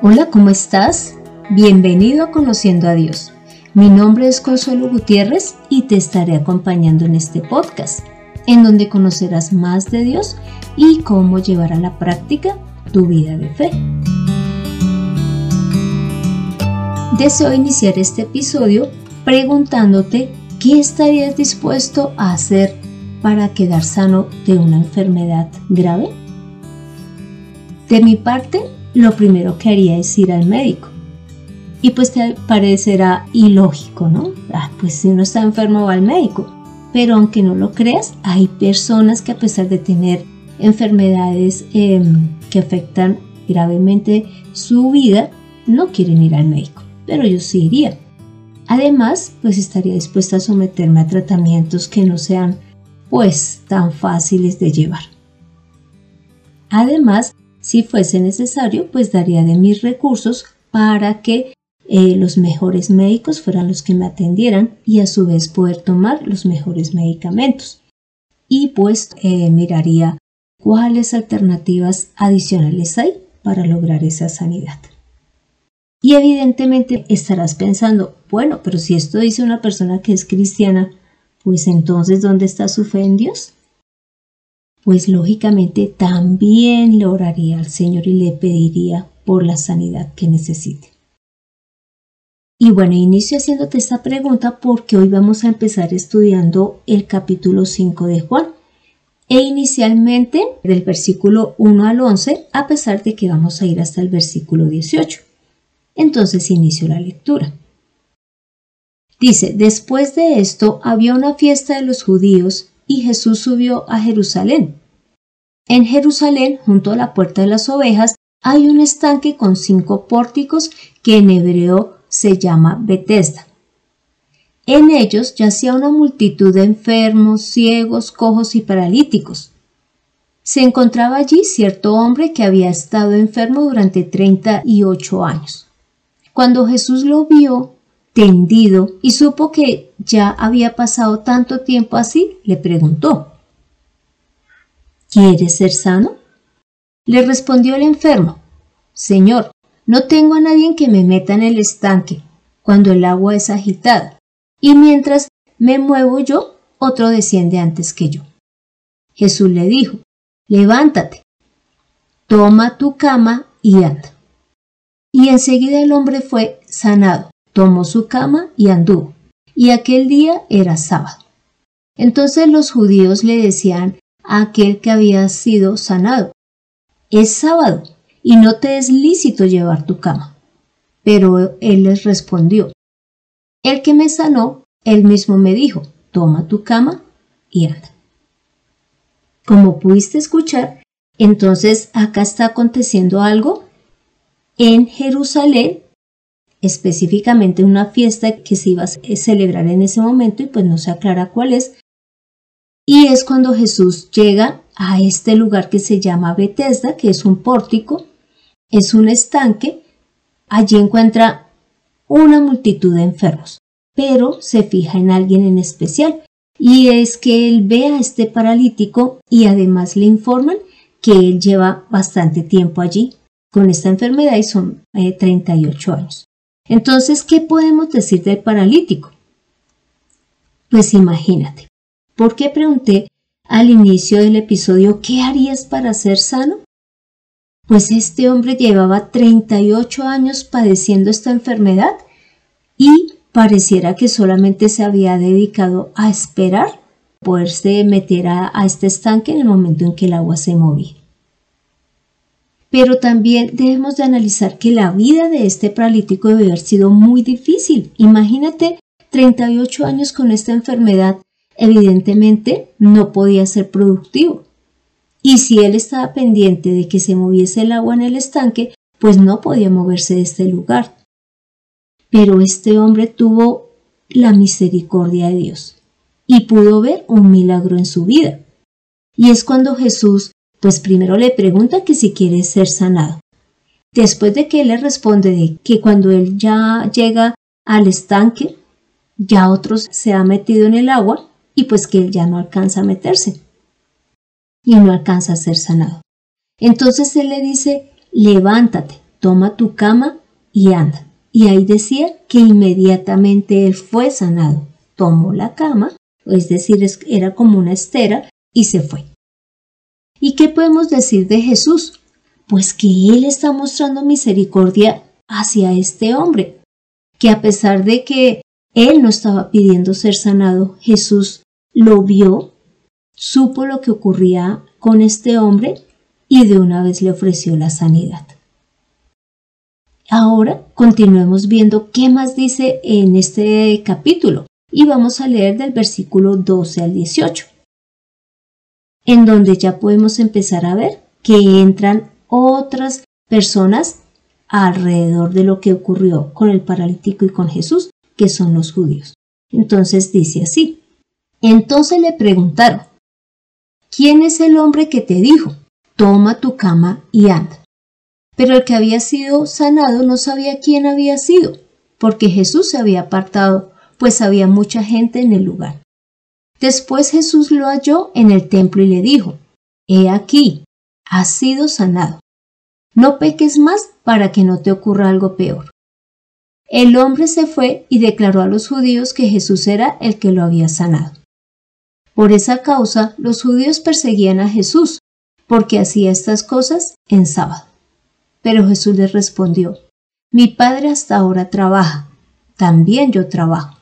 Hola, ¿cómo estás? Bienvenido a Conociendo a Dios. Mi nombre es Consuelo Gutiérrez y te estaré acompañando en este podcast, en donde conocerás más de Dios y cómo llevar a la práctica tu vida de fe. Deseo iniciar este episodio preguntándote qué estarías dispuesto a hacer para quedar sano de una enfermedad grave. De mi parte, lo primero que haría es ir al médico. Y pues te parecerá ilógico, ¿no? Ah, pues si uno está enfermo va al médico. Pero aunque no lo creas, hay personas que a pesar de tener enfermedades em, que afectan gravemente su vida, no quieren ir al médico. Pero yo sí iría. Además, pues estaría dispuesta a someterme a tratamientos que no sean pues tan fáciles de llevar. Además, si fuese necesario, pues daría de mis recursos para que eh, los mejores médicos fueran los que me atendieran y a su vez poder tomar los mejores medicamentos. Y pues eh, miraría cuáles alternativas adicionales hay para lograr esa sanidad. Y evidentemente estarás pensando, bueno, pero si esto dice una persona que es cristiana, pues entonces ¿dónde está su fe en Dios? Pues lógicamente también le oraría al Señor y le pediría por la sanidad que necesite. Y bueno, inicio haciéndote esta pregunta porque hoy vamos a empezar estudiando el capítulo 5 de Juan. E inicialmente del versículo 1 al 11, a pesar de que vamos a ir hasta el versículo 18. Entonces inicio la lectura. Dice, después de esto había una fiesta de los judíos y Jesús subió a Jerusalén. En Jerusalén, junto a la puerta de las ovejas, hay un estanque con cinco pórticos que en hebreo se llama Betesda. En ellos yacía una multitud de enfermos, ciegos, cojos y paralíticos. Se encontraba allí cierto hombre que había estado enfermo durante treinta y ocho años. Cuando Jesús lo vio tendido y supo que ya había pasado tanto tiempo así, le preguntó, ¿Quieres ser sano? Le respondió el enfermo, Señor, no tengo a nadie que me meta en el estanque cuando el agua es agitada, y mientras me muevo yo, otro desciende antes que yo. Jesús le dijo, levántate, toma tu cama y anda. Y enseguida el hombre fue sanado, tomó su cama y anduvo. Y aquel día era sábado. Entonces los judíos le decían aquel que había sido sanado. Es sábado y no te es lícito llevar tu cama. Pero él les respondió, el que me sanó, él mismo me dijo, toma tu cama y anda. Como pudiste escuchar, entonces acá está aconteciendo algo en Jerusalén, específicamente una fiesta que se iba a celebrar en ese momento y pues no se aclara cuál es, y es cuando Jesús llega a este lugar que se llama Bethesda, que es un pórtico, es un estanque. Allí encuentra una multitud de enfermos, pero se fija en alguien en especial. Y es que él ve a este paralítico y además le informan que él lleva bastante tiempo allí con esta enfermedad y son 38 eh, años. Entonces, ¿qué podemos decir del paralítico? Pues imagínate, ¿Por qué pregunté al inicio del episodio qué harías para ser sano? Pues este hombre llevaba 38 años padeciendo esta enfermedad y pareciera que solamente se había dedicado a esperar poderse meter a, a, este estanque en el momento en que el agua se movía. Pero también debemos de analizar que la vida de este paralítico debe haber sido muy difícil. Imagínate 38 años con esta enfermedad evidentemente no podía ser productivo. Y si él estaba pendiente de que se moviese el agua en el estanque, pues no podía moverse de este lugar. Pero este hombre tuvo la misericordia de Dios y pudo ver un milagro en su vida. Y es cuando Jesús, pues primero le pregunta que si quiere ser sanado. Después de que él le responde de que cuando él ya llega al estanque, ya otros se ha metido en el agua, y pues que él ya no alcanza a meterse y no alcanza a ser sanado. Entonces él le dice, levántate, toma tu cama y anda. Y ahí decía que inmediatamente él fue sanado. Tomó la cama, es decir, era como una estera, y se fue. ¿Y qué podemos decir de Jesús? Pues que Él está mostrando misericordia hacia este hombre, que a pesar de que Él no estaba pidiendo ser sanado, Jesús lo vio, supo lo que ocurría con este hombre y de una vez le ofreció la sanidad. Ahora continuemos viendo qué más dice en este capítulo y vamos a leer del versículo 12 al 18, en donde ya podemos empezar a ver que entran otras personas alrededor de lo que ocurrió con el paralítico y con Jesús, que son los judíos. Entonces dice así, entonces le preguntaron, ¿quién es el hombre que te dijo, toma tu cama y anda? Pero el que había sido sanado no sabía quién había sido, porque Jesús se había apartado, pues había mucha gente en el lugar. Después Jesús lo halló en el templo y le dijo, He aquí, has sido sanado. No peques más para que no te ocurra algo peor. El hombre se fue y declaró a los judíos que Jesús era el que lo había sanado. Por esa causa los judíos perseguían a Jesús, porque hacía estas cosas en sábado. Pero Jesús les respondió, Mi Padre hasta ahora trabaja, también yo trabajo.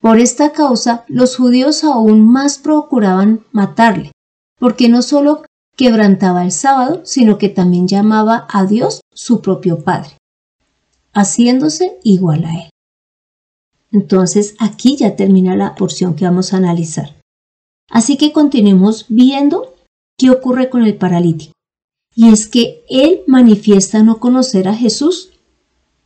Por esta causa los judíos aún más procuraban matarle, porque no solo quebrantaba el sábado, sino que también llamaba a Dios su propio Padre, haciéndose igual a él. Entonces aquí ya termina la porción que vamos a analizar. Así que continuemos viendo qué ocurre con el paralítico y es que él manifiesta no conocer a Jesús.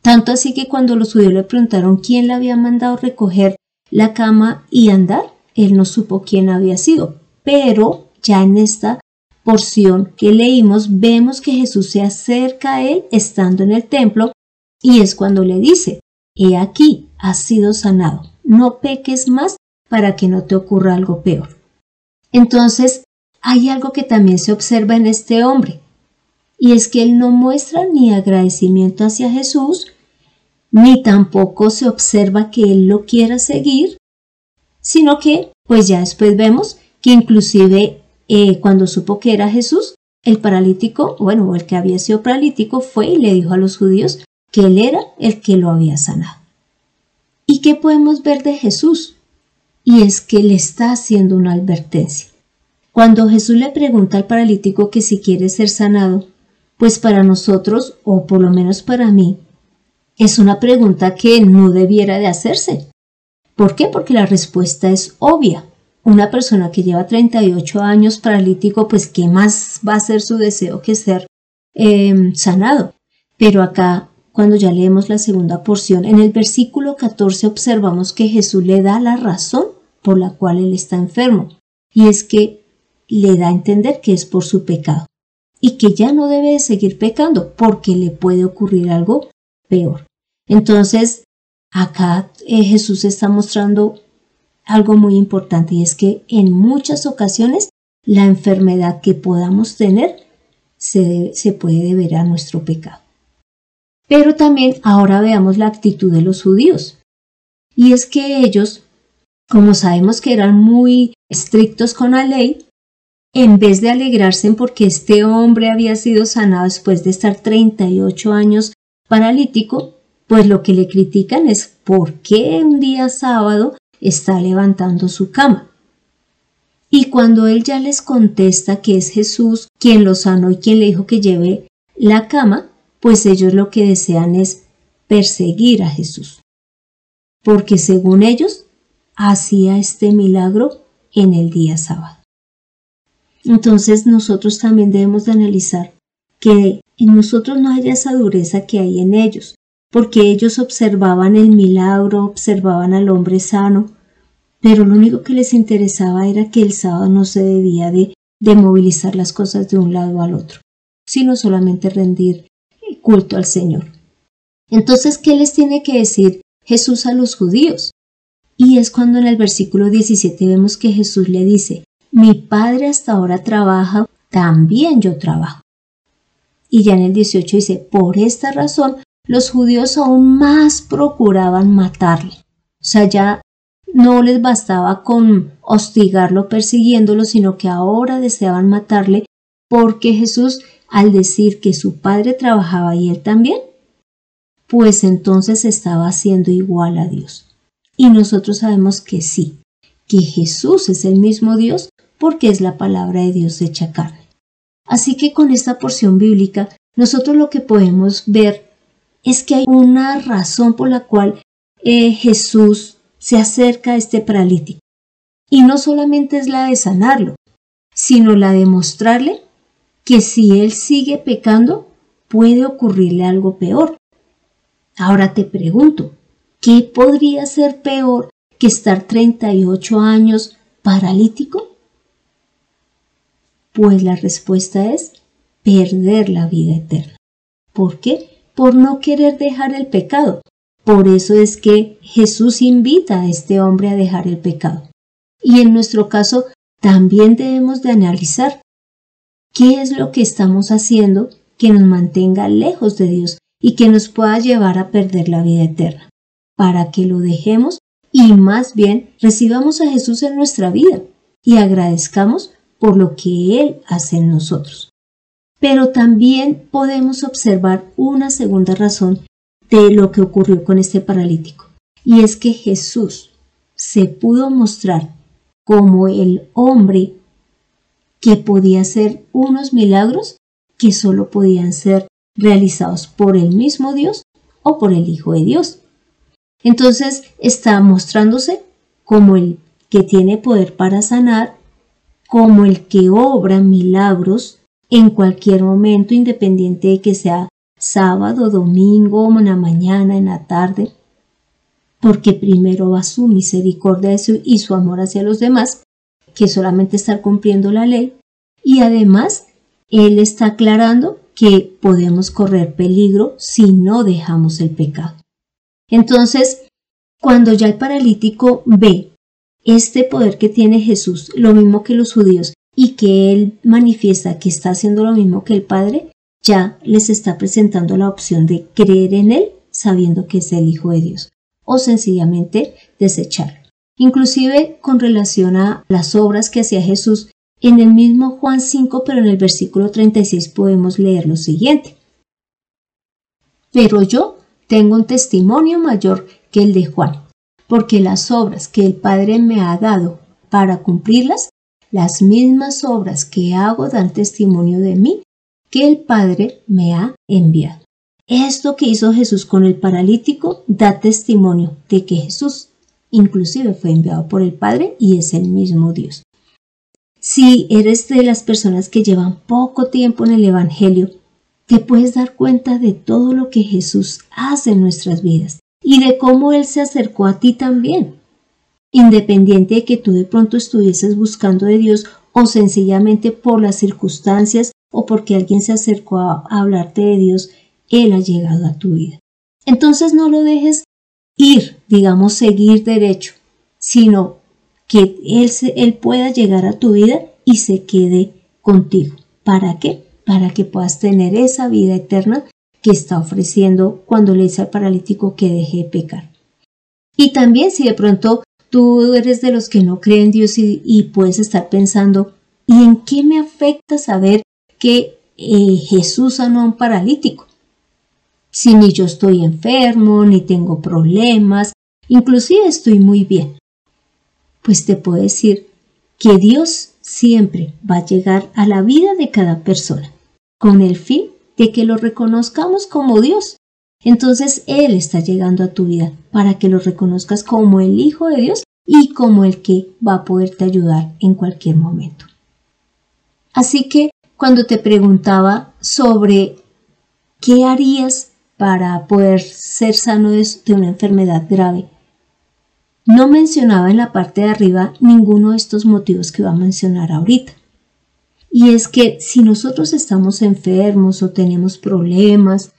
Tanto así que cuando los judíos le preguntaron quién le había mandado recoger la cama y andar, él no supo quién había sido. Pero ya en esta porción que leímos vemos que Jesús se acerca a él estando en el templo y es cuando le dice, He aquí, has sido sanado, no peques más para que no te ocurra algo peor. Entonces, hay algo que también se observa en este hombre, y es que él no muestra ni agradecimiento hacia Jesús, ni tampoco se observa que él lo quiera seguir, sino que, pues ya después vemos que inclusive eh, cuando supo que era Jesús, el paralítico, bueno, el que había sido paralítico, fue y le dijo a los judíos que él era el que lo había sanado. ¿Y qué podemos ver de Jesús? Y es que le está haciendo una advertencia. Cuando Jesús le pregunta al paralítico que si quiere ser sanado, pues para nosotros, o por lo menos para mí, es una pregunta que no debiera de hacerse. ¿Por qué? Porque la respuesta es obvia. Una persona que lleva 38 años paralítico, pues ¿qué más va a ser su deseo que ser em, sanado? Pero acá, cuando ya leemos la segunda porción, en el versículo 14 observamos que Jesús le da la razón por la cual él está enfermo, y es que le da a entender que es por su pecado y que ya no debe de seguir pecando porque le puede ocurrir algo peor. Entonces, acá eh, Jesús está mostrando algo muy importante y es que en muchas ocasiones la enfermedad que podamos tener se, se puede deber a nuestro pecado. Pero también ahora veamos la actitud de los judíos. Y es que ellos, como sabemos que eran muy estrictos con la ley, en vez de alegrarse porque este hombre había sido sanado después de estar 38 años paralítico, pues lo que le critican es por qué un día sábado está levantando su cama. Y cuando él ya les contesta que es Jesús quien lo sanó y quien le dijo que lleve la cama, pues ellos lo que desean es perseguir a Jesús. Porque según ellos, hacía este milagro en el día sábado. Entonces nosotros también debemos de analizar que en nosotros no haya esa dureza que hay en ellos, porque ellos observaban el milagro, observaban al hombre sano, pero lo único que les interesaba era que el sábado no se debía de, de movilizar las cosas de un lado al otro, sino solamente rendir culto al Señor. Entonces, ¿qué les tiene que decir Jesús a los judíos? Y es cuando en el versículo 17 vemos que Jesús le dice, mi padre hasta ahora trabaja, también yo trabajo. Y ya en el 18 dice, por esta razón los judíos aún más procuraban matarle. O sea, ya no les bastaba con hostigarlo, persiguiéndolo, sino que ahora deseaban matarle porque Jesús, al decir que su padre trabajaba y él también, pues entonces estaba haciendo igual a Dios. Y nosotros sabemos que sí, que Jesús es el mismo Dios porque es la palabra de Dios hecha carne. Así que con esta porción bíblica, nosotros lo que podemos ver es que hay una razón por la cual eh, Jesús se acerca a este paralítico. Y no solamente es la de sanarlo, sino la de mostrarle que si él sigue pecando, puede ocurrirle algo peor. Ahora te pregunto, ¿qué podría ser peor que estar 38 años paralítico? Pues la respuesta es perder la vida eterna. ¿Por qué? Por no querer dejar el pecado. Por eso es que Jesús invita a este hombre a dejar el pecado. Y en nuestro caso también debemos de analizar qué es lo que estamos haciendo que nos mantenga lejos de Dios y que nos pueda llevar a perder la vida eterna, para que lo dejemos y más bien recibamos a Jesús en nuestra vida y agradezcamos por lo que Él hace en nosotros. Pero también podemos observar una segunda razón de lo que ocurrió con este paralítico, y es que Jesús se pudo mostrar como el hombre que podía hacer unos milagros que solo podían ser realizados por el mismo Dios o por el Hijo de Dios. Entonces está mostrándose como el que tiene poder para sanar como el que obra milagros en cualquier momento, independiente de que sea sábado, domingo, en la mañana, en la tarde, porque primero va su misericordia y su amor hacia los demás, que solamente estar cumpliendo la ley, y además Él está aclarando que podemos correr peligro si no dejamos el pecado. Entonces, cuando ya el paralítico ve este poder que tiene Jesús, lo mismo que los judíos, y que Él manifiesta que está haciendo lo mismo que el Padre, ya les está presentando la opción de creer en Él sabiendo que es el Hijo de Dios, o sencillamente desecharlo. Inclusive con relación a las obras que hacía Jesús, en el mismo Juan 5, pero en el versículo 36 podemos leer lo siguiente. Pero yo tengo un testimonio mayor que el de Juan porque las obras que el Padre me ha dado para cumplirlas, las mismas obras que hago dan testimonio de mí que el Padre me ha enviado. Esto que hizo Jesús con el paralítico da testimonio de que Jesús inclusive fue enviado por el Padre y es el mismo Dios. Si eres de las personas que llevan poco tiempo en el Evangelio, te puedes dar cuenta de todo lo que Jesús hace en nuestras vidas y de cómo Él se acercó a ti también. Independiente de que tú de pronto estuvieses buscando de Dios o sencillamente por las circunstancias o porque alguien se acercó a, hablarte de Dios, Él ha llegado a tu vida. Entonces no lo dejes ir, digamos, seguir derecho, sino que Él, él pueda llegar a tu vida y se quede contigo. ¿Para qué? Para que puedas tener esa vida eterna que está ofreciendo cuando le dice al paralítico que deje de pecar. Y también si de pronto tú eres de los que no creen en Dios y, puedes estar pensando, ¿y en qué me afecta saber que eh, Jesús sanó a un paralítico? Si ni yo estoy enfermo, ni tengo problemas, inclusive estoy muy bien. Pues te puedo decir que Dios siempre va a llegar a la vida de cada persona con el fin de que lo reconozcamos como Dios. Entonces Él está llegando a tu vida para que lo reconozcas como el Hijo de Dios y como el que va a poderte ayudar en cualquier momento. Así que cuando te preguntaba sobre qué harías para poder ser sano de una enfermedad grave, no mencionaba en la parte de arriba ninguno de estos motivos que va a mencionar ahorita. Y es que si nosotros estamos enfermos o tenemos problemas,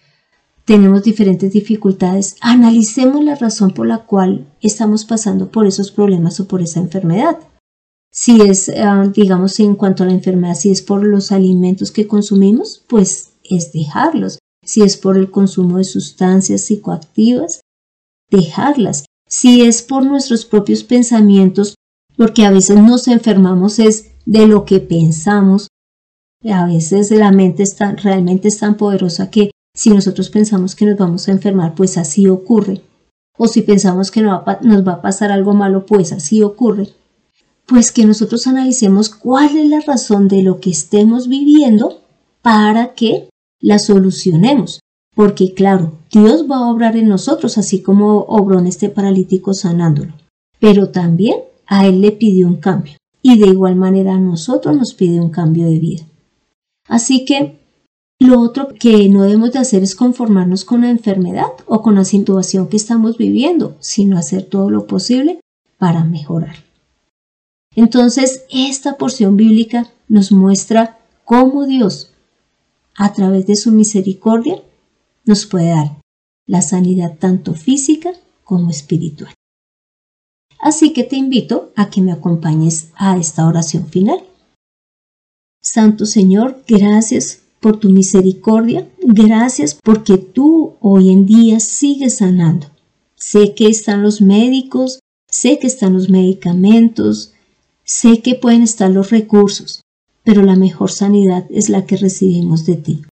tenemos diferentes dificultades, analicemos la razón por la cual estamos pasando por esos problemas o por esa enfermedad. Si es, ah, digamos, en cuanto a la enfermedad, si es por los alimentos que consumimos, pues es dejarlos. Si es por el consumo de sustancias psicoactivas, dejarlas. Si es por nuestros propios pensamientos, porque a veces nos enfermamos es de lo que pensamos. A veces la mente está, realmente es tan poderosa que si nosotros pensamos que nos vamos a enfermar, pues así ocurre. O si pensamos que nos va a pasar algo malo, pues así ocurre. Pues que nosotros analicemos cuál es la razón de lo que estemos viviendo para que la solucionemos. Porque claro, Dios va a obrar en nosotros, así como obró en este paralítico sanándolo. Pero también a Él le pidió un cambio. Y de igual manera a nosotros nos pide un cambio de vida. Así que lo otro que no debemos de hacer es conformarnos con la enfermedad o con la situación que estamos viviendo, sino hacer todo lo posible para mejorar. Entonces, esta porción bíblica nos muestra cómo Dios, a través de su misericordia, nos puede dar la sanidad tanto física como espiritual. Así que te invito a que me acompañes a esta oración final. Santo Señor, gracias por tu misericordia, gracias porque tú hoy en día sigues sanando. Sé que están los médicos, sé que están los medicamentos, sé que pueden estar los recursos, pero la mejor sanidad es la que recibimos de ti.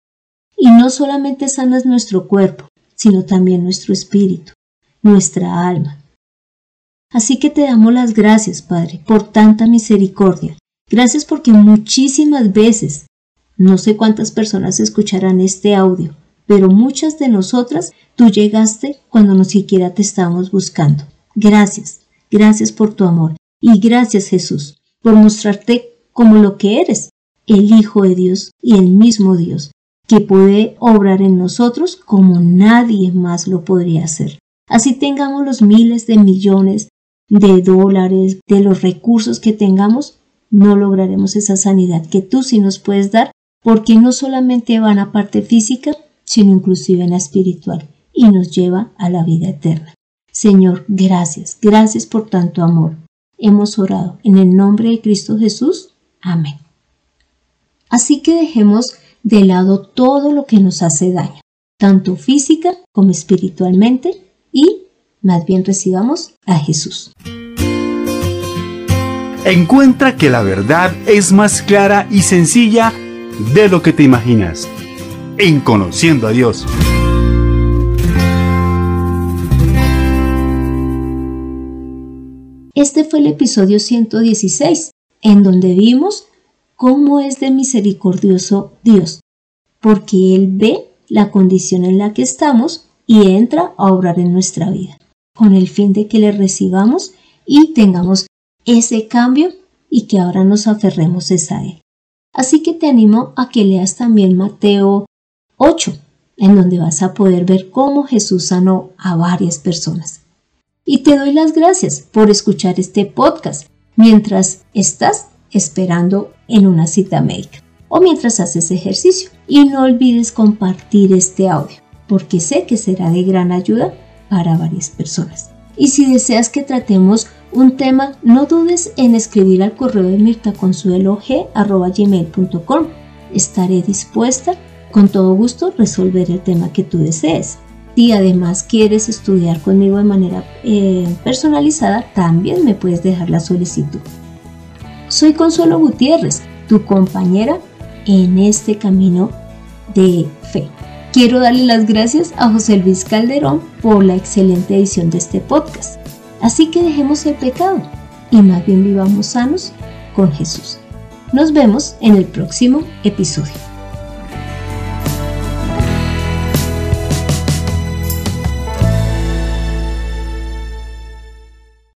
Y no solamente sanas nuestro cuerpo, sino también nuestro espíritu, nuestra alma. Así que te damos las gracias, Padre, por tanta misericordia. Gracias porque muchísimas veces, no sé cuántas personas escucharán este audio, pero muchas de nosotras tú llegaste cuando no siquiera te estábamos buscando. Gracias, gracias por tu amor y gracias Jesús por mostrarte como lo que eres, el Hijo de Dios y el mismo Dios, que puede obrar en nosotros como nadie más lo podría hacer. Así tengamos los miles de millones de dólares, de los recursos que tengamos, no lograremos esa sanidad que tú sí nos puedes dar, porque no solamente va a la parte física, sino inclusive en la espiritual, y nos lleva a la vida eterna. Señor, gracias, gracias por tanto amor. Hemos orado en el nombre de Cristo Jesús. Amén. Así que dejemos de lado todo lo que nos hace daño, tanto física como espiritualmente, y más bien recibamos a Jesús. Encuentra que la verdad es más clara y sencilla de lo que te imaginas. En Conociendo a Dios. Este fue el episodio 116, en donde vimos cómo es de misericordioso Dios, porque Él ve la condición en la que estamos y entra a obrar en nuestra vida, con el fin de que le recibamos y tengamos ese cambio y que ahora nos aferremos a Él. Así que te animo a que leas también Mateo 8, en donde vas a poder ver cómo Jesús sanó a varias personas. Y te doy las gracias por escuchar este podcast mientras estás esperando en una cita médica o mientras haces ejercicio. Y no olvides compartir este audio, porque sé que será de gran ayuda para varias personas. Y si deseas que tratemos un tema, no dudes en escribir al correo de mirtaconsuelog.com. Estaré dispuesta con todo gusto resolver el tema que tú desees. Si además quieres estudiar conmigo de manera eh, personalizada, también me puedes dejar la solicitud. Soy Consuelo Gutiérrez, tu compañera en este camino de fe. Quiero darle las gracias a José Luis Calderón por la excelente edición de este podcast. Así que dejemos el pecado y más bien vivamos sanos con Jesús. Nos vemos en el próximo episodio.